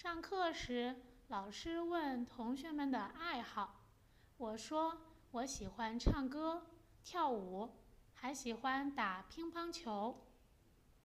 上课时老师问同学们的爱好。我说我喜欢唱歌跳舞还喜欢打乒乓球。